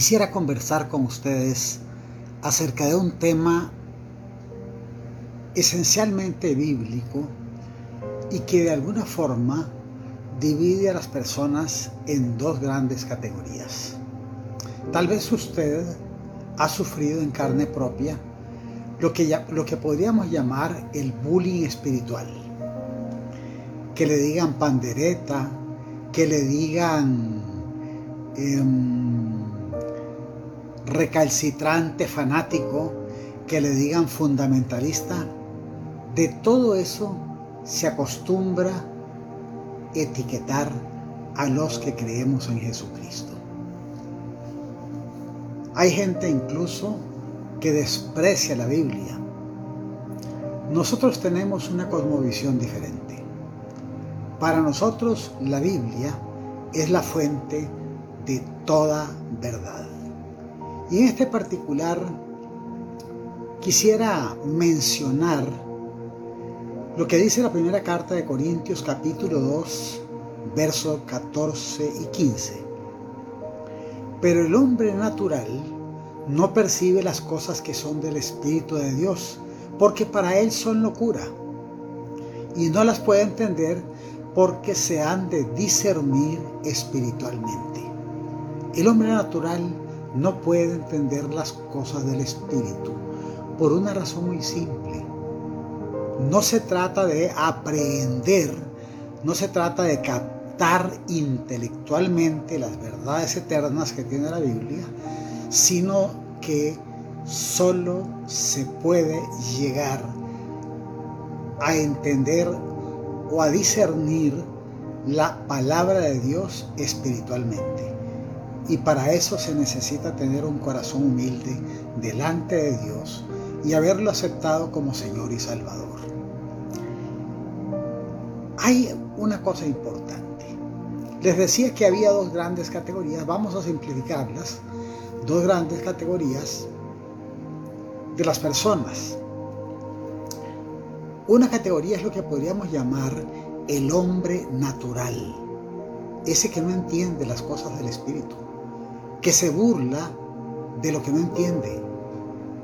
quisiera conversar con ustedes acerca de un tema esencialmente bíblico y que de alguna forma divide a las personas en dos grandes categorías. Tal vez usted ha sufrido en carne propia lo que, lo que podríamos llamar el bullying espiritual. Que le digan pandereta, que le digan em, recalcitrante, fanático, que le digan fundamentalista. De todo eso se acostumbra etiquetar a los que creemos en Jesucristo. Hay gente incluso que desprecia la Biblia. Nosotros tenemos una cosmovisión diferente. Para nosotros la Biblia es la fuente de toda verdad. Y en este particular quisiera mencionar lo que dice la primera carta de Corintios capítulo 2, versos 14 y 15. Pero el hombre natural no percibe las cosas que son del Espíritu de Dios, porque para él son locura. Y no las puede entender porque se han de discernir espiritualmente. El hombre natural no puede entender las cosas del Espíritu por una razón muy simple. No se trata de aprender, no se trata de captar intelectualmente las verdades eternas que tiene la Biblia, sino que solo se puede llegar a entender o a discernir la palabra de Dios espiritualmente. Y para eso se necesita tener un corazón humilde delante de Dios y haberlo aceptado como Señor y Salvador. Hay una cosa importante. Les decía que había dos grandes categorías, vamos a simplificarlas, dos grandes categorías de las personas. Una categoría es lo que podríamos llamar el hombre natural, ese que no entiende las cosas del espíritu, que se burla de lo que no entiende,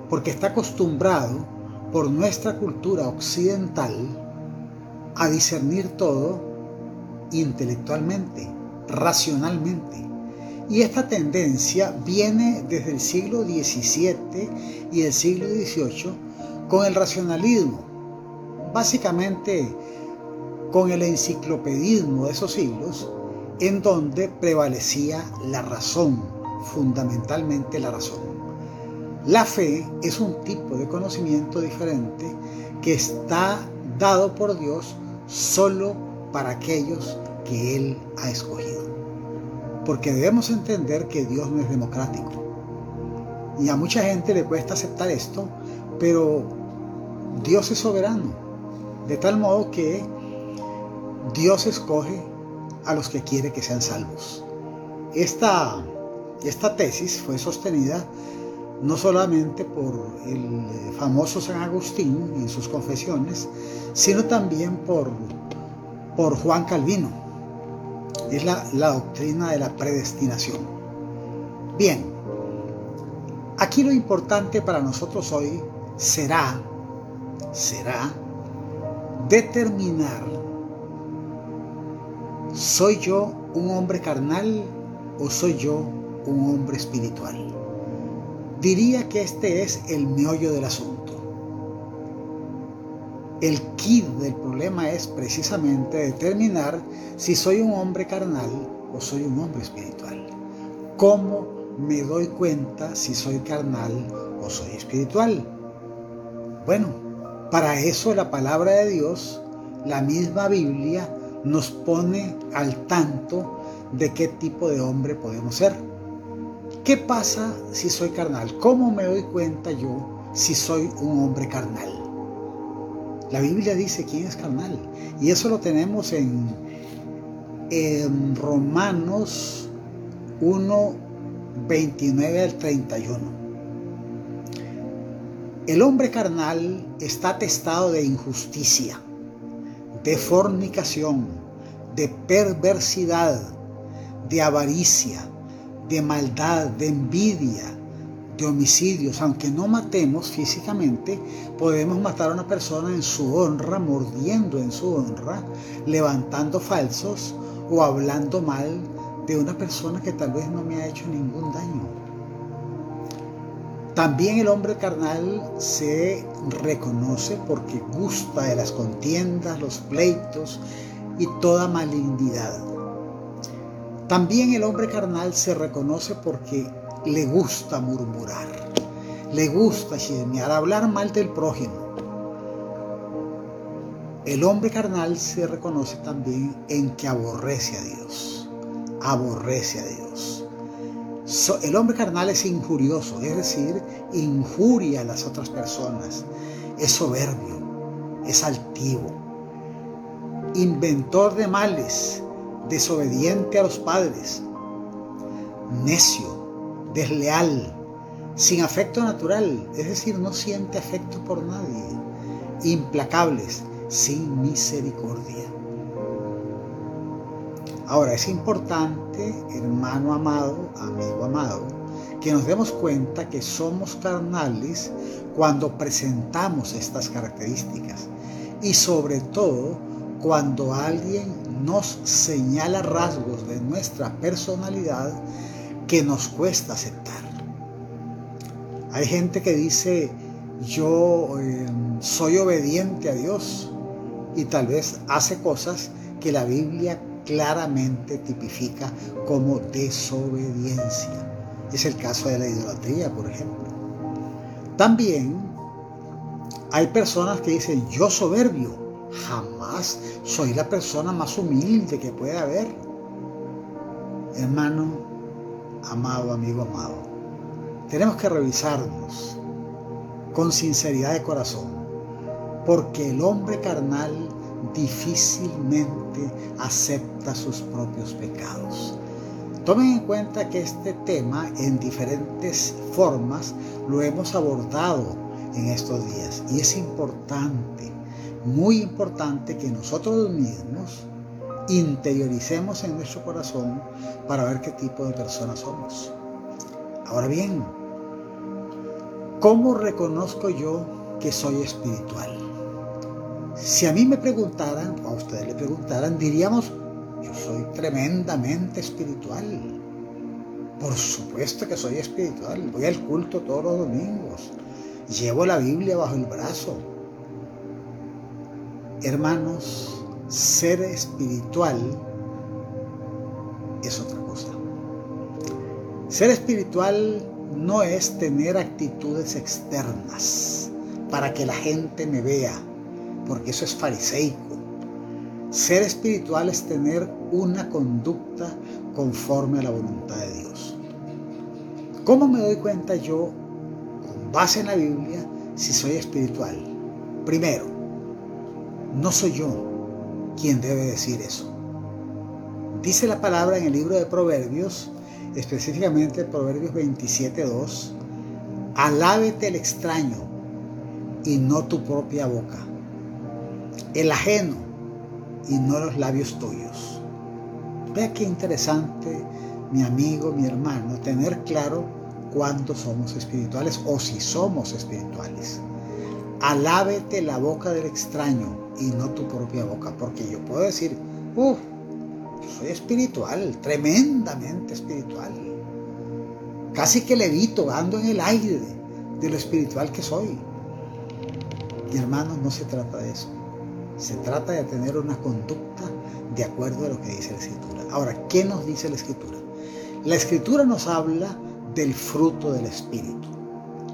porque está acostumbrado por nuestra cultura occidental a discernir todo intelectualmente, racionalmente. Y esta tendencia viene desde el siglo XVII y el siglo XVIII con el racionalismo, básicamente con el enciclopedismo de esos siglos, en donde prevalecía la razón, fundamentalmente la razón. La fe es un tipo de conocimiento diferente que está dado por Dios solo para aquellos que Él ha escogido. Porque debemos entender que Dios no es democrático. Y a mucha gente le cuesta aceptar esto, pero Dios es soberano. De tal modo que Dios escoge a los que quiere que sean salvos. Esta, esta tesis fue sostenida no solamente por el famoso San Agustín en sus confesiones, sino también por por Juan Calvino. Es la, doctrina de la predestinación. Bien, aquí lo importante para nosotros hoy será, será determinar, ¿soy yo un hombre carnal o soy yo un hombre espiritual? Diría que este es el meollo del asunto. El kit del problema es precisamente determinar si soy un hombre carnal o soy un hombre espiritual. ¿Cómo me doy cuenta si soy carnal o soy espiritual? Bueno, para eso la palabra de Dios, la misma Biblia, nos pone al tanto de qué tipo de hombre podemos ser. ¿Qué pasa si soy carnal? ¿Cómo me doy cuenta yo si soy un hombre carnal? La Biblia dice quién es carnal. Y eso lo tenemos en, Romanos 1, 29 al 31. El hombre carnal está atestado de injusticia, de fornicación, de perversidad, de avaricia, de maldad, de envidia, de homicidios. Aunque no matemos físicamente, podemos matar a una persona en su honra, mordiendo en su honra, levantando falsos o hablando mal de una persona que tal vez no me ha hecho ningún daño. También el hombre carnal se reconoce porque gusta de las contiendas, los pleitos y toda malignidad. También el hombre carnal se reconoce porque le gusta murmurar, le gusta chismear, hablar mal del prójimo. El hombre carnal se reconoce también en que aborrece a Dios, aborrece a Dios. el hombre carnal es injurioso, es decir, injuria a las otras personas, es soberbio, es altivo, inventor de males, desobediente a los padres, necio, desleal, sin afecto natural, es decir, no siente afecto por nadie, implacables, sin misericordia. Ahora, es importante, hermano amado, amigo amado, que nos demos cuenta que somos carnales cuando presentamos estas características y sobre todo cuando alguien nos señala rasgos de nuestra personalidad que nos cuesta aceptar. Hay gente que dice, yo eh, soy obediente a Dios y tal vez hace cosas que la Biblia claramente tipifica como desobediencia. Es el caso de la idolatría, por ejemplo. También hay personas que dicen, yo soberbio, Jamás soy la persona más humilde que puede haber. Hermano, amado, amigo amado, tenemos que revisarnos con sinceridad de corazón, porque el hombre carnal difícilmente acepta sus propios pecados. Tomen en cuenta que este tema en diferentes formas lo hemos abordado en estos días y es importante muy importante que nosotros mismos interioricemos en nuestro corazón para ver qué tipo de personas somos. Ahora bien, ¿cómo reconozco yo que soy espiritual? Si a mí me preguntaran, o a ustedes le preguntaran, diríamos, yo soy tremendamente espiritual. Por supuesto que soy espiritual. Voy al culto todos los domingos. Llevo la Biblia bajo el brazo Hermanos, ser espiritual es otra cosa. Ser espiritual no es tener actitudes externas para que la gente me vea, porque eso es fariseico. Ser espiritual es tener una conducta conforme a la voluntad de Dios. ¿Cómo me doy cuenta yo, con base en la Biblia, si soy espiritual? Primero, no soy yo quien debe decir eso. Dice la palabra en el libro de Proverbios, específicamente Proverbios 27.2, alábete el extraño y no tu propia boca, el ajeno y no los labios tuyos. Vea qué interesante, mi amigo, mi hermano, tener claro cuándo somos espirituales o si somos espirituales. Alábete la boca del extraño y no tu propia boca. Porque yo puedo decir, uff, soy espiritual, tremendamente espiritual. Casi que levito, ando en el aire de lo espiritual que soy. Y hermanos, no se trata de eso. Se trata de tener una conducta de acuerdo a lo que dice la Escritura. Ahora, ¿qué nos dice la Escritura? La Escritura nos habla del fruto del Espíritu.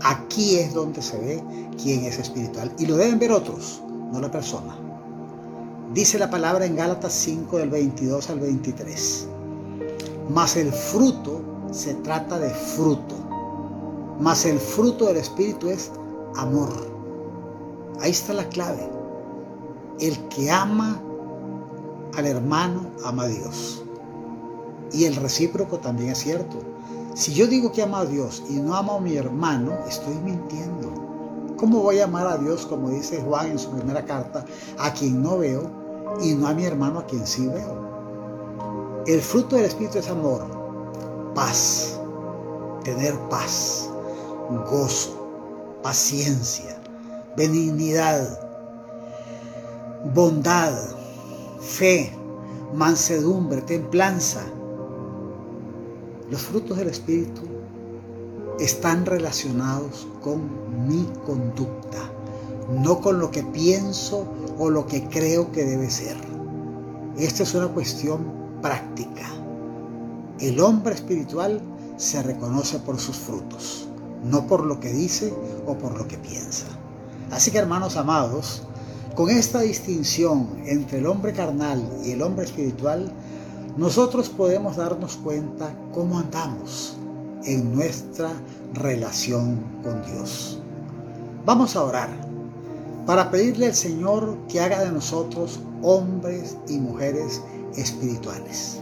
Aquí es donde se ve quién es espiritual. Y lo deben ver otros no la persona. Dice la palabra en Gálatas 5 del 22 al 23. Mas el fruto se trata de fruto. Mas el fruto del Espíritu es amor. Ahí está la clave. El que ama al hermano ama a Dios. Y el recíproco también es cierto. Si yo digo que amo a Dios y no amo a mi hermano, estoy mintiendo. ¿Cómo voy a amar a Dios, como dice Juan en su primera carta, a quien no veo y no a mi hermano a quien sí veo? El fruto del Espíritu es amor, paz, tener paz, gozo, paciencia, benignidad, bondad, fe, mansedumbre, templanza. Los frutos del Espíritu están relacionados con mi conducta, no con lo que pienso o lo que creo que debe ser. Esta es una cuestión práctica. El hombre espiritual se reconoce por sus frutos, no por lo que dice o por lo que piensa. Así que hermanos amados, con esta distinción entre el hombre carnal y el hombre espiritual, nosotros podemos darnos cuenta cómo andamos en nuestra relación con Dios. Vamos a orar para pedirle al Señor que haga de nosotros hombres y mujeres espirituales,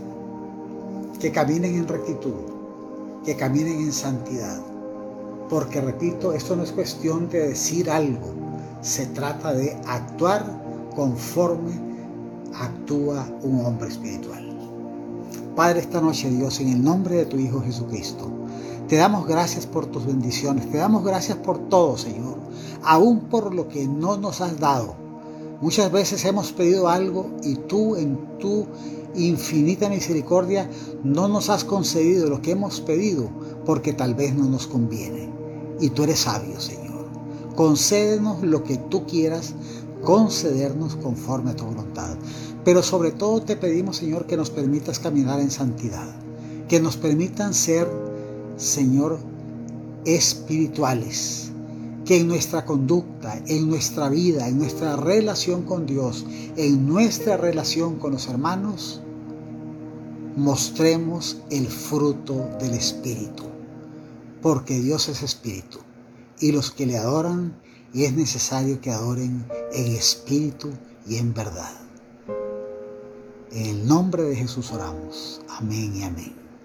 que caminen en rectitud, que caminen en santidad. Porque repito, esto no es cuestión de decir algo, se trata de actuar conforme actúa un hombre espiritual. Padre, esta noche Dios, en el nombre de tu Hijo Jesucristo, te damos gracias por tus bendiciones, te damos gracias por todo, Señor, aún por lo que no nos has dado. Muchas veces hemos pedido algo y tú en tu infinita misericordia no nos has concedido lo que hemos pedido porque tal vez no nos conviene. Y tú eres sabio, Señor. Concédenos lo que tú quieras concedernos conforme a tu voluntad. Pero sobre todo te pedimos, Señor, que nos permitas caminar en santidad, que nos permitan ser, Señor, espirituales, que en nuestra conducta, en nuestra vida, en nuestra relación con Dios, en nuestra relación con los hermanos, mostremos el fruto del Espíritu, porque Dios es Espíritu y los que le adoran, y es necesario que adoren en espíritu y en verdad. En el nombre de Jesús oramos. Amén y amén.